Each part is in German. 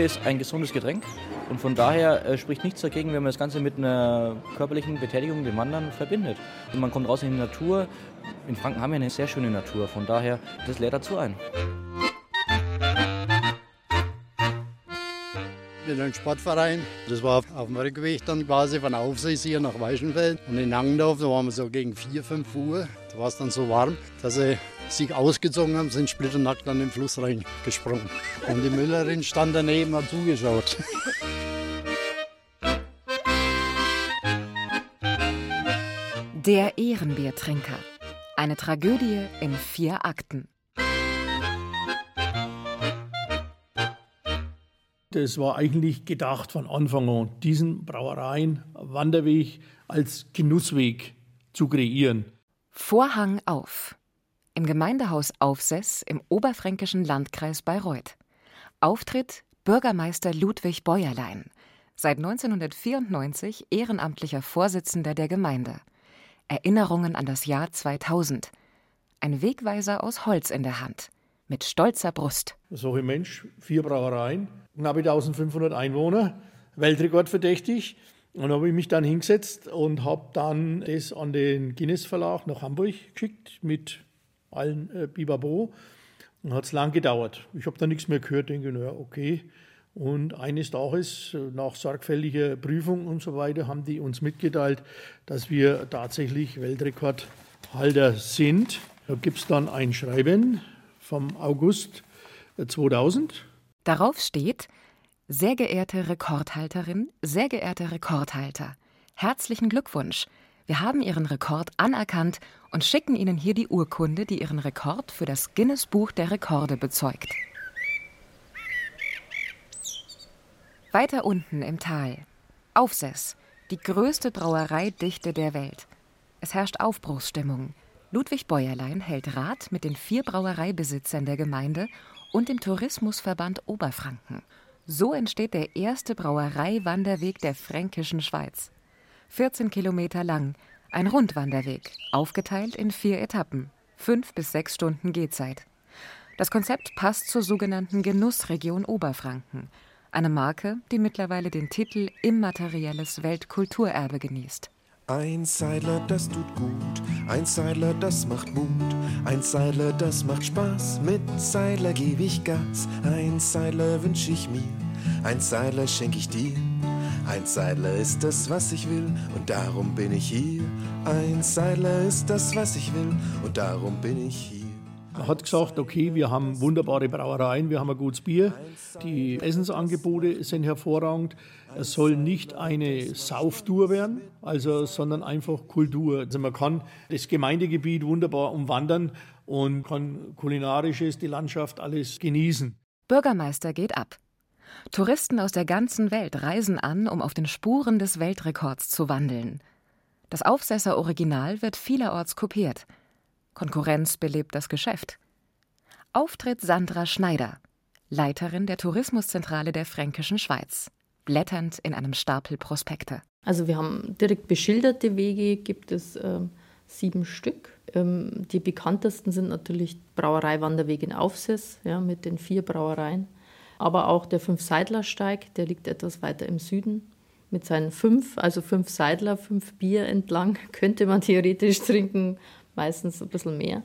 Bier ist ein gesundes Getränk und von daher äh, spricht nichts dagegen, wenn man das Ganze mit einer körperlichen Betätigung, dem Wandern, verbindet. Und man kommt raus in die Natur. In Franken haben wir eine sehr schöne Natur, von daher, das lädt dazu ein. in einem Sportverein. Das war auf dem Rückweg dann quasi von Aufsees hier nach Weichenfeld. Und in Langendorf, da waren wir so gegen 4, 5 Uhr. Da war es dann so warm, dass sie sich ausgezogen haben, sind splitternackt an den Fluss reingesprungen. Und die Müllerin stand daneben und hat zugeschaut. Der Ehrenbiertrinker. Eine Tragödie in vier Akten. Das war eigentlich gedacht von Anfang an, diesen Brauereien Wanderweg als Genussweg zu kreieren. Vorhang auf. Im Gemeindehaus Aufsess im oberfränkischen Landkreis Bayreuth. Auftritt Bürgermeister Ludwig Bäuerlein, seit 1994 ehrenamtlicher Vorsitzender der Gemeinde. Erinnerungen an das Jahr 2000. Ein Wegweiser aus Holz in der Hand, mit stolzer Brust. So ein Mensch, vier Brauereien, knapp 1500 Einwohner, Weltrekord verdächtig. Und habe ich mich dann hingesetzt und habe dann das an den Guinness Verlag nach Hamburg geschickt mit allen äh, Bibabo. Und hat es lang gedauert. Ich habe da nichts mehr gehört, denke, naja, okay. Und eines Tages, nach sorgfältiger Prüfung und so weiter, haben die uns mitgeteilt, dass wir tatsächlich Weltrekordhalter sind. Da gibt es dann ein Schreiben vom August 2000. Darauf steht, sehr geehrte Rekordhalterin, sehr geehrter Rekordhalter, herzlichen Glückwunsch. Wir haben Ihren Rekord anerkannt und schicken Ihnen hier die Urkunde, die Ihren Rekord für das Guinness Buch der Rekorde bezeugt. Weiter unten im Tal. Aufsess, die größte Brauereidichte der Welt. Es herrscht Aufbruchsstimmung. Ludwig Bäuerlein hält Rat mit den vier Brauereibesitzern der Gemeinde und dem Tourismusverband Oberfranken. So entsteht der erste Brauereiwanderweg der fränkischen Schweiz. 14 Kilometer lang, ein Rundwanderweg, aufgeteilt in vier Etappen, fünf bis sechs Stunden Gehzeit. Das Konzept passt zur sogenannten Genussregion Oberfranken, eine Marke, die mittlerweile den Titel Immaterielles Weltkulturerbe genießt. Ein Seidler, das tut gut, ein Seidler, das macht Mut, ein Seidler, das macht Spaß, mit Seidler gebe ich Gas, ein Seidler wünsch ich mir, ein Seidler schenk ich dir. Ein Seidler ist das, was ich will, und darum bin ich hier. Ein Seidler ist das, was ich will, und darum bin ich hier. Man hat gesagt, okay, wir haben wunderbare Brauereien, wir haben ein gutes Bier, die Essensangebote sind hervorragend. Es soll nicht eine Sauftour werden, also, sondern einfach Kultur. Also man kann das Gemeindegebiet wunderbar umwandern und kann kulinarisches, die Landschaft alles genießen. Bürgermeister geht ab. Touristen aus der ganzen Welt reisen an, um auf den Spuren des Weltrekords zu wandeln. Das Aufsesser Original wird vielerorts kopiert – Konkurrenz belebt das Geschäft. Auftritt Sandra Schneider, Leiterin der Tourismuszentrale der Fränkischen Schweiz, blätternd in einem Stapel Prospekte. Also wir haben direkt beschilderte Wege, gibt es äh, sieben Stück. Ähm, die bekanntesten sind natürlich Brauereiwanderweg in Aufsess ja, mit den vier Brauereien. Aber auch der Fünf-Seidler-Steig, der liegt etwas weiter im Süden. Mit seinen fünf, also fünf Seidler, fünf Bier entlang, könnte man theoretisch trinken meistens ein bisschen mehr.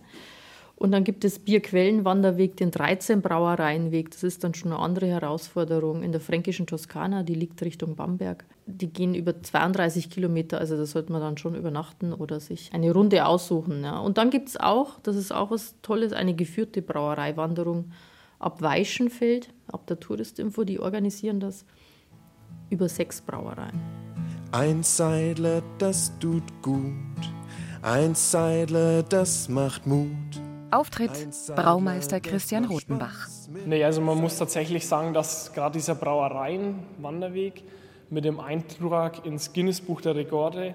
Und dann gibt es Bierquellenwanderweg, den 13 Brauereienweg. Das ist dann schon eine andere Herausforderung in der fränkischen Toskana, die liegt Richtung Bamberg. Die gehen über 32 Kilometer, also da sollte man dann schon übernachten oder sich eine Runde aussuchen. Ja. Und dann gibt es auch, das ist auch was Tolles, eine geführte Brauereiwanderung ab Weichenfeld, ab der Touristinfo, die organisieren das über sechs Brauereien. Ein Seidler, das tut gut ein Seidler, das macht Mut. Auftritt Braumeister Christian Rotenbach. Nee, also man muss tatsächlich sagen, dass gerade dieser Brauereien-Wanderweg mit dem Eintrag ins Guinness-Buch der Rekorde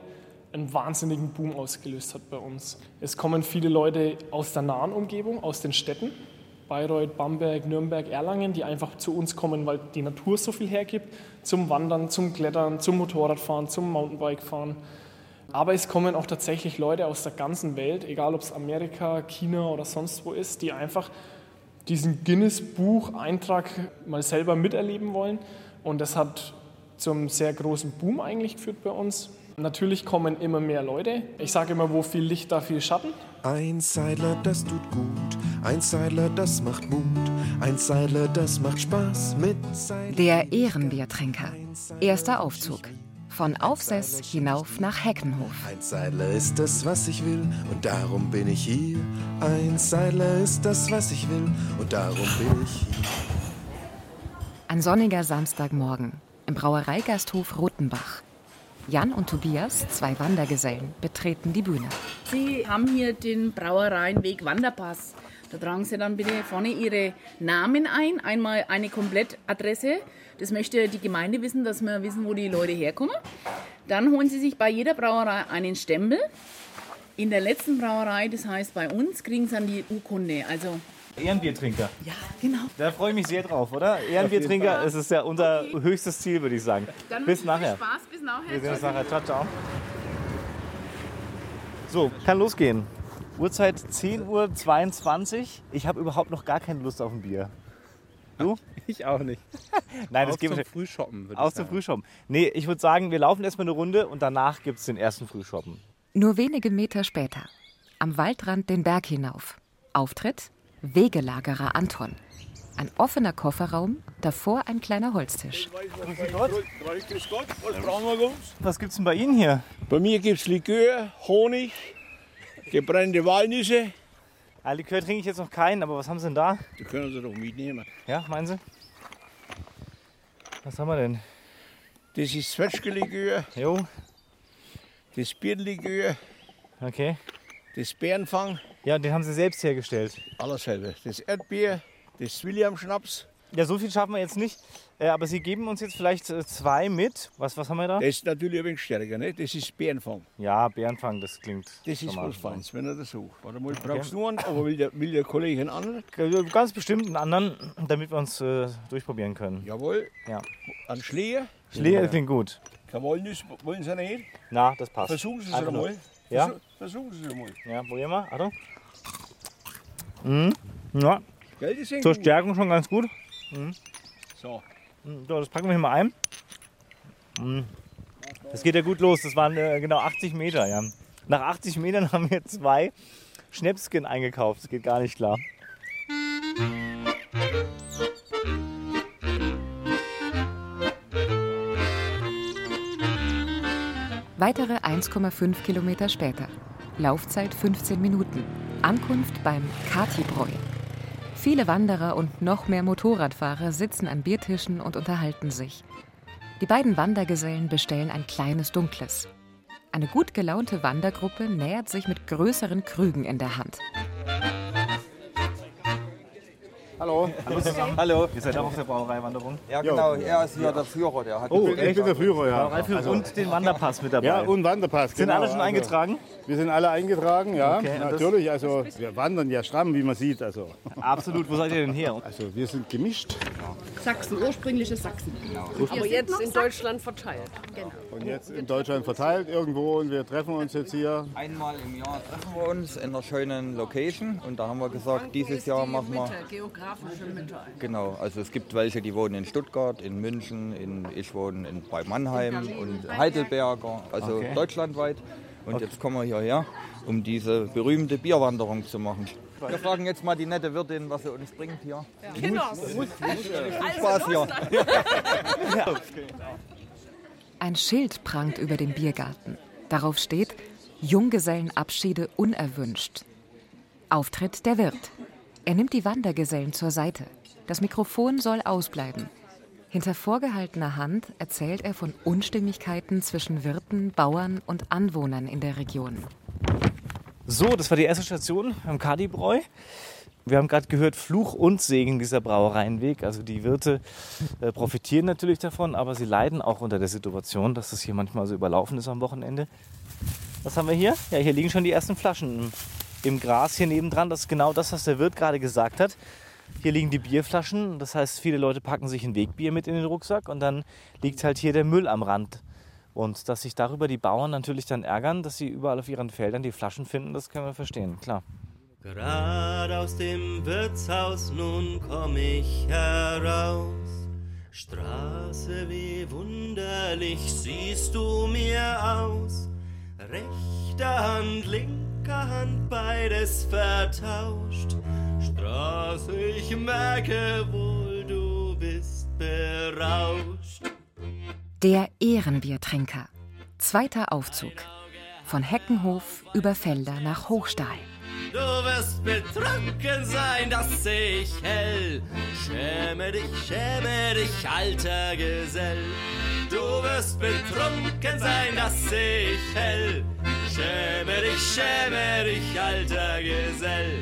einen wahnsinnigen Boom ausgelöst hat bei uns. Es kommen viele Leute aus der nahen Umgebung, aus den Städten, Bayreuth, Bamberg, Nürnberg, Erlangen, die einfach zu uns kommen, weil die Natur so viel hergibt, zum Wandern, zum Klettern, zum Motorradfahren, zum Mountainbikefahren. Aber es kommen auch tatsächlich Leute aus der ganzen Welt, egal ob es Amerika, China oder sonst wo ist, die einfach diesen Guinness-Buch-Eintrag mal selber miterleben wollen. Und das hat zum sehr großen Boom eigentlich geführt bei uns. Natürlich kommen immer mehr Leute. Ich sage immer, wo viel Licht, da viel Schatten. Ein Seidler, das tut gut. Ein Seidler, das macht Mut. Ein Seidler, das macht Spaß mit Seidler. Der Ehrenbiertrinker. Erster Aufzug. Von Aufsess hinauf nach Heckenhof. Ein Seidler ist das, was ich will, und darum bin ich hier. Ein Seidler ist das, was ich will, und darum bin ich hier. Ein sonniger Samstagmorgen im Brauereigasthof Rotenbach. Jan und Tobias, zwei Wandergesellen, betreten die Bühne. Sie haben hier den Brauereienweg Wanderpass. Da tragen Sie dann bitte vorne Ihre Namen ein, einmal eine Komplettadresse. Das möchte die Gemeinde wissen, dass wir wissen, wo die Leute herkommen. Dann holen Sie sich bei jeder Brauerei einen Stempel. In der letzten Brauerei, das heißt bei uns, kriegen Sie dann die Urkunde. Also Ehrenbiertrinker. ja, genau. Da freue ich mich sehr drauf, oder? Ehrenbiertrinker, es ist ja unser höchstes Ziel, würde ich sagen. Dann Bis nachher. Viel Spaß, bis nachher. Wir sehen uns nachher. Ciao, ciao. So, kann losgehen. Uhrzeit 10.22 Uhr. Ich habe überhaupt noch gar keine Lust auf ein Bier. Du? Ich auch nicht. Nein, das Aus geben zum. Frühshoppen, Aus dem sagen. Frühschoppen. Nee, ich würde sagen, wir laufen erstmal eine Runde und danach gibt es den ersten Frühschoppen. Nur wenige Meter später. Am Waldrand den Berg hinauf. Auftritt Wegelagerer Anton. Ein offener Kofferraum, davor ein kleiner Holztisch. Was gibt's denn bei Ihnen hier? Bei mir gibt es Likör, Honig, gebrannte Walnüsse. Ah, Likör trinke ich jetzt noch keinen, aber was haben Sie denn da? Die können Sie doch mitnehmen. Ja, meinen Sie? Was haben wir denn? Das ist Zwetschgelikör, Jo, das Birnlikör, okay. das Bärenfang, Ja, den haben Sie selbst hergestellt. alles selber. Das Erdbier, das William-Schnaps, Ja, so viel schaffen wir jetzt nicht. Äh, aber Sie geben uns jetzt vielleicht äh, zwei mit. Was, was haben wir da? das ist natürlich ein wenig stärker. Ne? Das ist Bärenfang. Ja, Bärenfang, das klingt. Das ist was Feins, wenn er das sucht. Warte mal, brauchst du nur einen, aber will der, will der Kollege einen anderen? Ganz bestimmt einen anderen, damit wir uns äh, durchprobieren können. Jawohl. Ja. Ein Schleer, Schleer klingt gut. Walnüsse wollen Sie nicht? Na, das passt. Versuchen Sie es einmal. Ja? Versuch- Versuchen Sie es einmal. Ja, probieren wir. Achtung. Mhm. Ja, Gell, die sind zur gut. Stärkung schon ganz gut. So. Mhm, So, das packen wir hier mal ein. Mhm. Das geht ja gut los. Das waren äh, genau 80 Meter. Ja. Nach 80 Metern haben wir zwei Schnäpsken eingekauft. Das geht gar nicht klar. Weitere 1,5 Kilometer später. Laufzeit 15 Minuten. Ankunft beim Katibräu. Viele Wanderer und noch mehr Motorradfahrer sitzen an Biertischen und unterhalten sich. Die beiden Wandergesellen bestellen ein kleines Dunkles. Eine gut gelaunte Wandergruppe nähert sich mit größeren Krügen in der Hand. Hallo. Hallo. Ihr seid auch auf der Brauereiwanderung. Ja, genau, er ist hier der Führer. Der hat Oh, ich bin der Führer, ja. Brauereiführer und den Wanderpass mit dabei. Ja, und Wanderpass. Sind genau. alle schon Also, eingetragen? Wir sind alle eingetragen, ja. Okay, das- Natürlich, also wir wandern ja stramm, wie man sieht. Also, Absolut. Wo seid ihr denn her? also wir sind gemischt. Sachsen, ursprüngliches Sachsen. Aber jetzt in Deutschland verteilt. Und jetzt in Deutschland verteilt irgendwo und wir treffen uns jetzt hier. Einmal im Jahr treffen wir uns in einer schönen Location und da haben wir gesagt, dieses Jahr machen wir. Geografische Mitte. Genau, also es gibt welche, die wohnen in Stuttgart, in München, in, ich wohne in, bei Mannheim und Heidelberger, also Okay. deutschlandweit. Und jetzt kommen wir hierher, um diese berühmte Bierwanderung zu machen. Wir fragen jetzt mal die nette Wirtin, was sie uns bringt hier. Kinder. Viel Spaß hier. Ein Schild prangt über dem Biergarten. Darauf steht Junggesellenabschiede unerwünscht. Auftritt der Wirt. Er nimmt die Wandergesellen zur Seite. Das Mikrofon soll ausbleiben. Hinter vorgehaltener Hand erzählt er von Unstimmigkeiten zwischen Wirten, Bauern und Anwohnern in der Region. So, das war die erste Station am Kadibräu. Wir haben gerade gehört, Fluch und Segen dieser Brauereienweg. Also die Wirte äh, profitieren natürlich davon, aber sie leiden auch unter der Situation, dass das hier manchmal so überlaufen ist am Wochenende. Was haben wir hier? Ja, hier liegen schon die ersten Flaschen im, Gras hier nebendran. Das ist genau das, was der Wirt gerade gesagt hat. Hier liegen die Bierflaschen. Das heißt, viele Leute packen sich ein Wegbier mit in den Rucksack und dann liegt halt hier der Müll am Rand. Und dass sich darüber die Bauern natürlich dann ärgern, dass sie überall auf ihren Feldern die Flaschen finden, das können wir verstehen, klar. Gerade aus dem Wirtshaus nun komm ich heraus. Straße, wie wunderlich siehst du mir aus. Rechter Hand, linker Hand, beides vertauscht. Straße, ich merke wohl, du bist berauscht. Der Ehrenbiertrinker. Zweiter Aufzug. Von Heckenhof über Felder nach Hochstahl. Du wirst betrunken sein, das seh ich hell. Schäme dich, schäme dich, alter Gesell. Du wirst betrunken sein, das seh ich hell. Schäme dich, schäme dich, alter Gesell.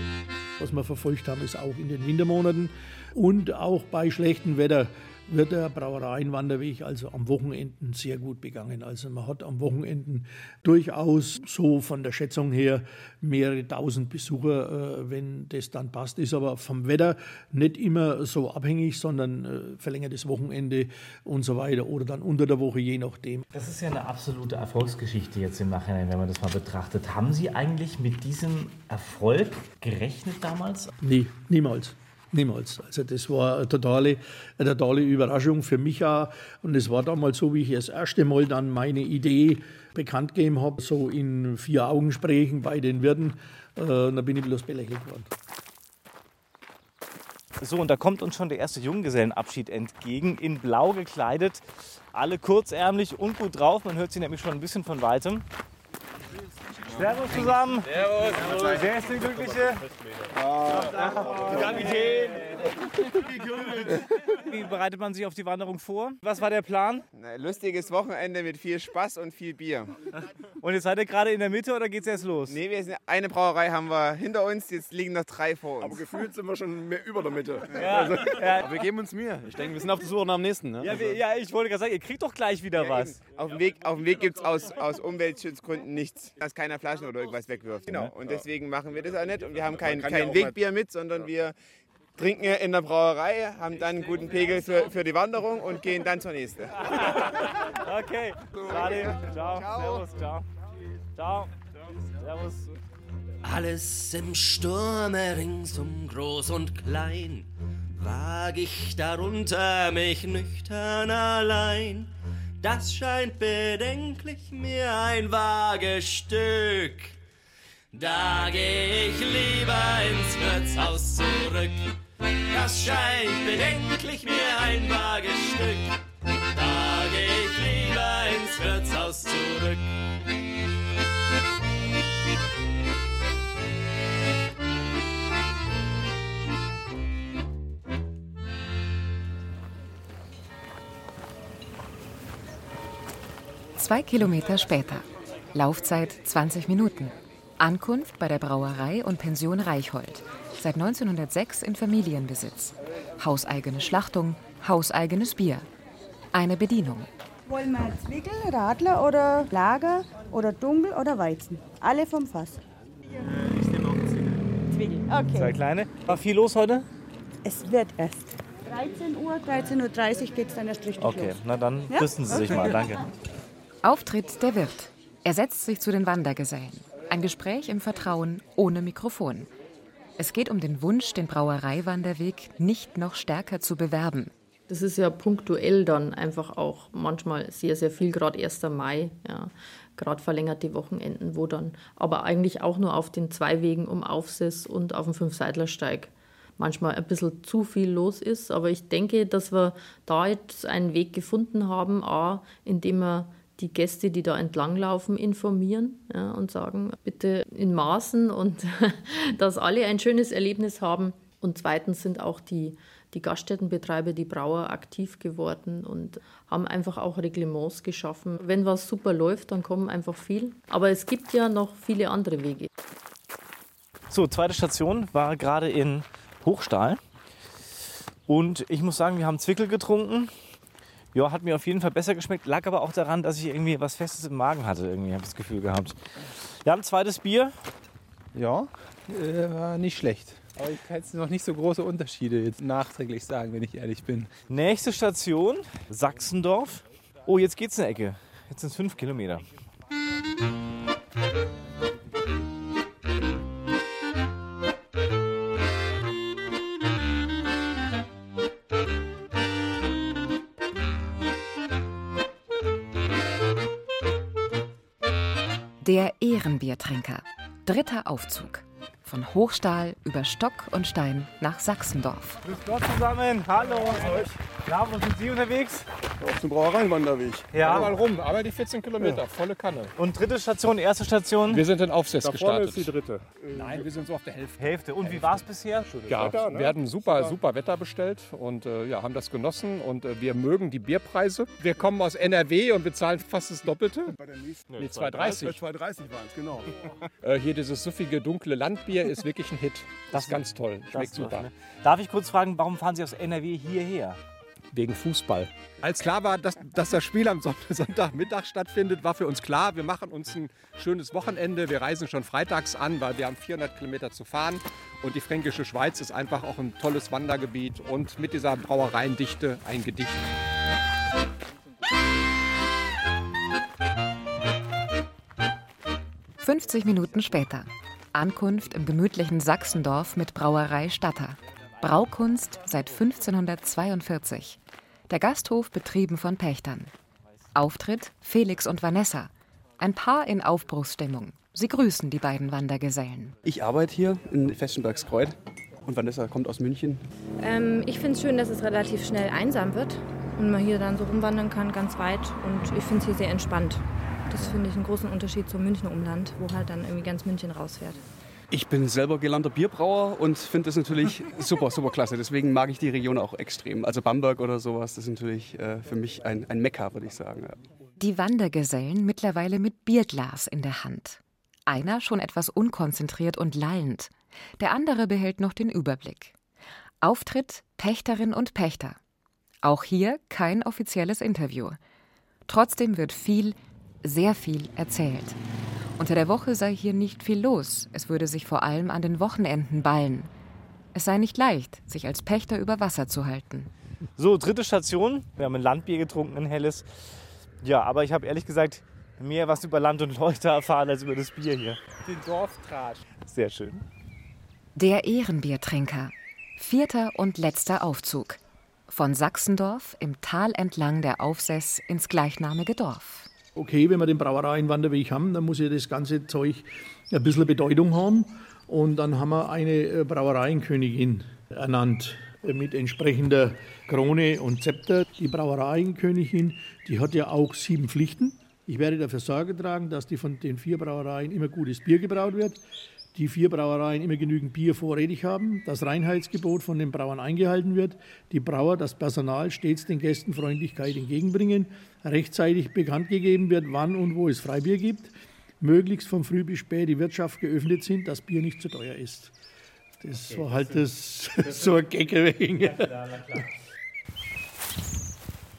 Was wir verfolgt haben, ist auch in den Wintermonaten und auch bei schlechtem Wetter wird der Brauereienwanderweg also am Wochenenden sehr gut begangen. Also man hat am Wochenenden durchaus so von der Schätzung her mehrere tausend Besucher, äh, wenn das dann passt. Ist aber vom Wetter nicht immer so abhängig, sondern äh, verlängertes Wochenende und so weiter oder dann unter der Woche, je nachdem. Das ist ja eine absolute Erfolgsgeschichte jetzt im Nachhinein, wenn man das mal betrachtet. Haben Sie eigentlich mit diesem Erfolg gerechnet damals? Nee, niemals. Niemals. Also das war eine totale, eine totale Überraschung für mich auch. Und es war damals so, wie ich das erste Mal dann meine Idee bekannt gegeben habe, so in vier Augensprechen bei den Wirten. Äh, da bin ich bloß belächelt worden. So, und da kommt uns schon der erste Junggesellenabschied entgegen, in blau gekleidet, alle kurzärmlich und gut drauf. Man hört sie nämlich schon ein bisschen von weitem. Servus zusammen. Servus. Wer ist der Glückliche? Kapitän. Wie bereitet man sich auf die Wanderung vor? Was war der Plan? Ein lustiges Wochenende mit viel Spaß und viel Bier. Und jetzt seid ihr gerade in der Mitte oder geht's erst los? Nee, wir sind eine Brauerei haben wir hinter uns, jetzt liegen noch drei vor uns. Aber gefühlt sind wir schon mehr über der Mitte. Ja, Also, ja. Aber wir geben uns Mühe. Ich denke, wir sind auf der Suche nach dem nächsten. Ne? Ja, wir, ja, ich wollte gerade sagen, ihr kriegt doch gleich wieder Ja, was. eben. Auf dem Weg, auf dem Weg gibt es aus, aus Umweltschutzgründen nichts, dass keiner Flaschen oder irgendwas wegwirft. Genau. Und deswegen machen wir das auch nicht. Und wir haben kein, kein Wegbier mit, sondern wir trinken in der Brauerei, haben dann einen guten Pegel für, für die Wanderung und gehen dann zur nächsten. Okay, Salim, ciao, servus, ciao. Ciao, servus. Alles im Sturme ringsum groß und klein, wag ich darunter mich nüchtern allein. Das scheint bedenklich mir ein Wagestück. Da geh ich lieber ins Wirtshaus zurück. Das scheint bedenklich mir ein Wagestück. Da geh ich lieber ins Wirtshaus zurück. Zwei Kilometer später. Laufzeit 20 Minuten. Ankunft bei der Brauerei und Pension Reichhold. Seit 1906 in Familienbesitz. Hauseigene Schlachtung, hauseigenes Bier. Eine Bedienung. Wollen wir Zwickel, Radler oder Lager oder Dunkel oder Weizen? Alle vom Fass. Zwickel, Zwei okay. kleine. War viel los heute? Es wird erst. 13 Uhr, 13.30 Uhr geht es dann erst richtig Okay, los. na dann Ja? rüsten Sie sich mal, danke. Auftritt der Wirt. Er setzt sich zu den Wandergesellen. Ein Gespräch im Vertrauen ohne Mikrofon. Es geht um den Wunsch, den Brauereiwanderweg nicht noch stärker zu bewerben. Das ist ja punktuell dann einfach auch manchmal sehr, sehr viel, gerade 1. Mai, ja, gerade verlängerte Wochenenden, wo dann aber eigentlich auch nur auf den zwei Wegen um Aufsess und auf dem Fünfseidlersteig manchmal ein bisschen zu viel los ist. Aber ich denke, dass wir da jetzt einen Weg gefunden haben, a, indem wir die Gäste, die da entlanglaufen, informieren ja, und sagen, bitte in Maßen und dass alle ein schönes Erlebnis haben. Und zweitens sind auch die, die Gaststättenbetreiber, die Brauer aktiv geworden und haben einfach auch Reglements geschaffen. Wenn was super läuft, dann kommen einfach viel. Aber es gibt ja noch viele andere Wege. So, zweite Station war gerade in Hochstahl. Und ich muss sagen, wir haben Zwickel getrunken. Ja, hat mir auf jeden Fall besser geschmeckt. Lag aber auch daran, dass ich irgendwie was Festes im Magen hatte. Irgendwie habe ich das Gefühl gehabt. Wir haben ein zweites Bier. Ja, äh, war nicht schlecht. Aber ich kann jetzt noch nicht so große Unterschiede jetzt nachträglich sagen, wenn ich ehrlich bin. Nächste Station, Sachsendorf. Oh, jetzt geht's eine Ecke. Jetzt sind es fünf Kilometer. Der Ehrenbiertrinker. Dritter Aufzug. Von Hochstahl über Stock und Stein nach Sachsendorf. Grüß Gott zusammen. Hallo. Na, wo sind Sie unterwegs? Auf dem Brauereiwanderweg. Ja. Mal rum, aber die 14 Kilometer, volle Kanne. Und dritte Station, erste Station? Wir sind in Aufsitz Da vorne gestartet. ist die dritte. Nein, wir sind so auf der Hälfte. Hälfte. Und wie war es bisher? Ja, Wetter, ne? wir hatten super, super Wetter bestellt und äh, ja, haben das genossen und äh, wir mögen die Bierpreise. Wir kommen aus NRW und bezahlen fast das Doppelte. Nee, 2,30. 2,30 waren es, genau. Äh, hier dieses suffige, dunkle Landbier ist wirklich ein Hit. Das ist ganz toll. Schmeckt super. doch, ne? Darf ich kurz fragen, warum fahren Sie aus NRW hierher? Wegen Fußball. Als klar war, dass, dass das Spiel am Son- Sonntagmittag stattfindet, war für uns klar, wir machen uns ein schönes Wochenende. Wir reisen schon freitags an, weil wir haben 400 Kilometer zu fahren. Und die Fränkische Schweiz ist einfach auch ein tolles Wandergebiet und mit dieser Brauereiendichte ein Gedicht. – 50 Minuten später. Ankunft im gemütlichen Sachsendorf mit Brauerei Statter. Braukunst seit 1542. Der Gasthof betrieben von Pächtern. Auftritt Felix und Vanessa. Ein Paar in Aufbruchsstimmung. Sie grüßen die beiden Wandergesellen. Ich arbeite hier in Festenbergskreuz und Vanessa kommt aus München. Ähm, ich finde es schön, dass es relativ schnell einsam wird und man hier dann so rumwandern kann, ganz weit. Und ich finde es hier sehr entspannt. Das finde ich einen großen Unterschied zum Münchner Umland, wo halt dann irgendwie ganz München rausfährt. Ich bin selber gelernter Bierbrauer und finde das natürlich super, super klasse. Deswegen mag ich die Region auch extrem. Also Bamberg oder sowas, das ist natürlich äh, für mich ein, ein Mekka, würde ich sagen. Ja. Die Wandergesellen mittlerweile mit Bierglas in der Hand. Einer schon etwas unkonzentriert und lallend. Der andere behält noch den Überblick. Auftritt Pächterin und Pächter. Auch hier kein offizielles Interview. Trotzdem wird viel, sehr viel erzählt. Unter der Woche sei hier nicht viel los, es würde sich vor allem an den Wochenenden ballen. Es sei nicht leicht, sich als Pächter über Wasser zu halten. So, dritte Station. Wir haben ein Landbier getrunken, ein helles. Ja, aber ich habe ehrlich gesagt mehr was über Land und Leute erfahren als über das Bier hier. Den Dorftratsch. Sehr schön. Der Ehrenbiertrinker. Vierter und letzter Aufzug. Von Sachsendorf im Tal entlang der Aufsess ins gleichnamige Dorf. Okay, wenn wir den Brauereienwanderweg haben, dann muss ja das ganze Zeug ein bisschen Bedeutung haben. Und dann haben wir eine äh, Brauereienkönigin ernannt äh, mit entsprechender Krone und Zepter. Die Brauereienkönigin, die hat ja auch sieben Pflichten. Ich werde dafür Sorge tragen, dass die von den vier Brauereien immer gutes Bier gebraut wird. Die vier Brauereien immer genügend Bier vorrätig haben, das Reinheitsgebot von den Brauern eingehalten wird, die Brauer, das Personal stets den Gästen Freundlichkeit entgegenbringen, rechtzeitig bekannt gegeben wird, wann und wo es Freibier gibt, möglichst von früh bis spät die Wirtschaft geöffnet sind, dass Bier nicht zu teuer ist. Das war halt das, so ein Gag wegen.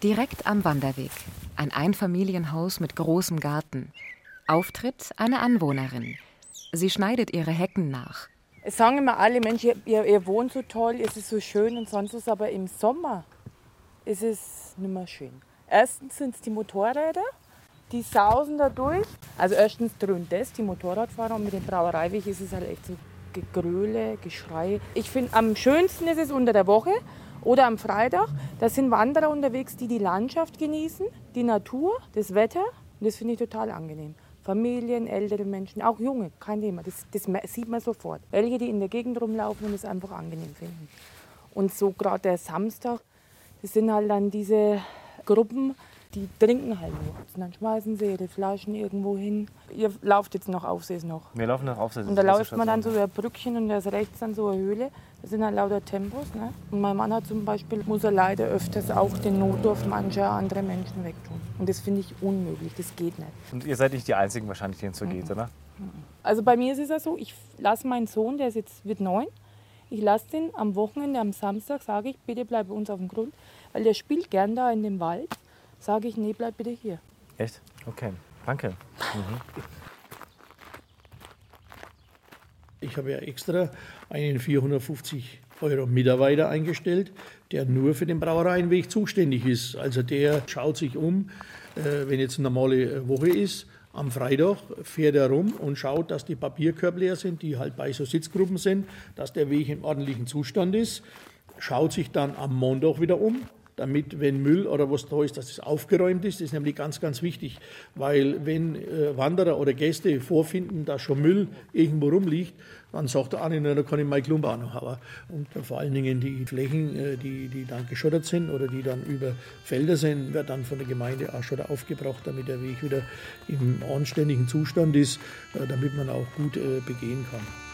Direkt am Wanderweg. Ein Einfamilienhaus mit großem Garten. Auftritt eine Anwohnerin. Sie schneidet ihre Hecken nach. Es sagen immer alle Menschen, ihr, ihr wohnt so toll, es ist so schön und sonst was, aber im Sommer ist es nicht mehr schön. Erstens sind es die Motorräder, die sausen da durch. Also erstens dröhnt das, die Motorradfahrer und mit dem Brauereiweg ist es halt echt so Gegröle, Geschrei. Ich finde, am schönsten ist es unter der Woche oder am Freitag. Da sind Wanderer unterwegs, die die Landschaft genießen, die Natur, das Wetter. Und das finde ich total angenehm. Familien, ältere Menschen, auch junge, kein Thema. Das, das sieht man sofort. Welche, die in der Gegend rumlaufen und es einfach angenehm finden. Und so gerade der Samstag, das sind halt dann diese Gruppen, Die trinken halt. Und dann schmeißen sie ihre Flaschen irgendwo hin. Ihr lauft jetzt noch Aufsees noch. Wir laufen nach Aufsatz. Und da läuft man dann so über ein Brückchen und da ist rechts dann so eine Höhle. Das sind halt lauter Tempos. Ne? Und mein Mann hat zum Beispiel, muss er leider öfters auch den Notdurft mancher andere Menschen wegtun. Und das finde ich unmöglich, das geht nicht. Und ihr seid nicht die Einzigen wahrscheinlich, denen es so geht, oder? Also bei mir ist es ja so, ich lasse meinen Sohn, der ist jetzt wird neun, ich lasse den am Wochenende, am Samstag, sage ich, bitte bleib bei uns auf dem Grund, weil der spielt gern da in dem Wald. Sage ich, nee, bleib bitte hier. Echt? Okay, danke. Mhm. Ich habe ja extra einen 450 Euro Mitarbeiter eingestellt, der nur für den Brauereienweg zuständig ist. Also der schaut sich um, äh, wenn jetzt eine normale Woche ist. Am Freitag fährt er rum und schaut, dass die Papierkörbe leer sind, die halt bei so Sitzgruppen sind, dass der Weg im ordentlichen Zustand ist. Schaut sich dann am Montag wieder um, damit, wenn Müll oder was da ist, dass es aufgeräumt ist. Das ist nämlich ganz, ganz wichtig, weil wenn äh, Wanderer oder Gäste vorfinden, dass schon Müll irgendwo rumliegt, dann sagt der eine, da kann ich meine Klumpe auch noch haben. Und äh, vor allen Dingen die Flächen, äh, die, die dann geschottert sind oder die dann über Felder sind, wird dann von der Gemeinde auch Schotter aufgebracht, damit der Weg wieder im anständigen Zustand ist, damit man auch gut begehen kann.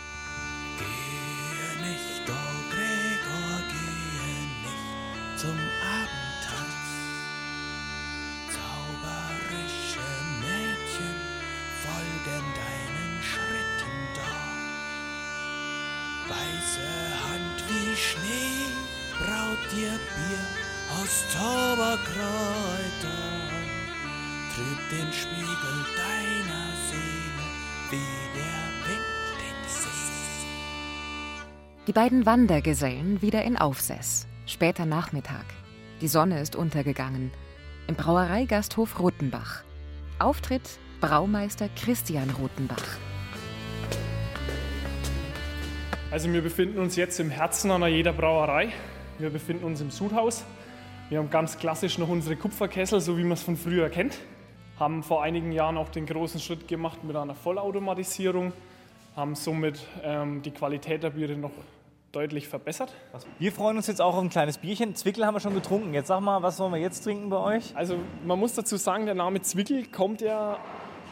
Den Spiegel deiner Seele wie der Wind den See. Die beiden Wandergesellen wieder in Aufsess. Später Nachmittag. Die Sonne ist untergegangen. Im Brauereigasthof Rotenbach. Auftritt Braumeister Christian Rotenbach. Also wir befinden uns jetzt im Herzen einer jeder Brauerei. Wir befinden uns im Sudhaus. Wir haben ganz klassisch noch unsere Kupferkessel, so wie man es von früher kennt. Haben vor einigen Jahren auch den großen Schritt gemacht mit einer Vollautomatisierung. Haben somit ähm, die Qualität der Biere noch deutlich verbessert. Wir freuen uns jetzt auch auf ein kleines Bierchen. Zwickel haben wir schon getrunken. Jetzt sag mal, was wollen wir jetzt trinken bei euch? Also man muss dazu sagen, der Name Zwickel kommt ja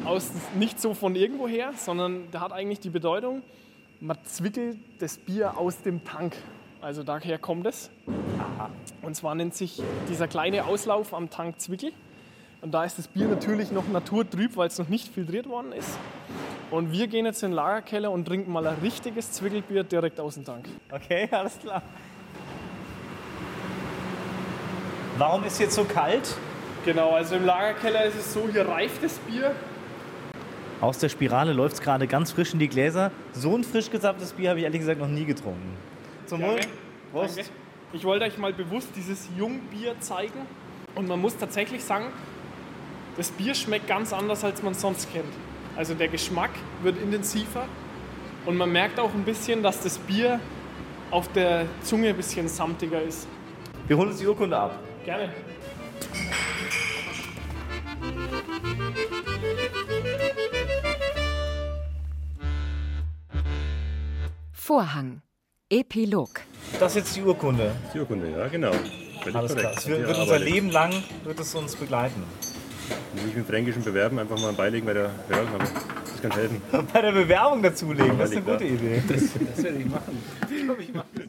aus, nicht so von irgendwo her, sondern der hat eigentlich die Bedeutung, man zwickelt das Bier aus dem Tank. Also daher kommt es. Und zwar nennt sich dieser kleine Auslauf am Tank Zwickel. Und da ist das Bier natürlich noch naturtrüb, weil es noch nicht filtriert worden ist. Und wir gehen jetzt in den Lagerkeller und trinken mal ein richtiges Zwickelbier direkt aus dem Tank. Okay, alles klar. Warum ist jetzt so kalt? Genau, also im Lagerkeller ist es so, hier reift das Bier. Aus der Spirale läuft es gerade ganz frisch in die Gläser. So ein frisch gesapptes Bier habe ich ehrlich gesagt noch nie getrunken. Zum Wohl. Gerne. Prost. Danke. Ich wollte euch mal bewusst dieses Jungbier zeigen. Und man muss tatsächlich sagen, das Bier schmeckt ganz anders, als man sonst kennt. Also der Geschmack wird intensiver und man merkt auch ein bisschen, dass das Bier auf der Zunge ein bisschen samtiger ist. Wir holen uns die Urkunde ab. Gerne. Vorhang. Epilog. Das ist jetzt die Urkunde. Die Urkunde, ja, genau. Völlig Alles klar. korrekt. Es wird, Ja, wird unser Leben lang wird es uns begleiten. Nicht mit fränkischen Bewerben einfach mal beilegen bei der Bewerbung. Das kann helfen. Bei der Bewerbung dazulegen, das ist eine da. gute Idee. Das, das werde ich machen. Das glaube ich machen.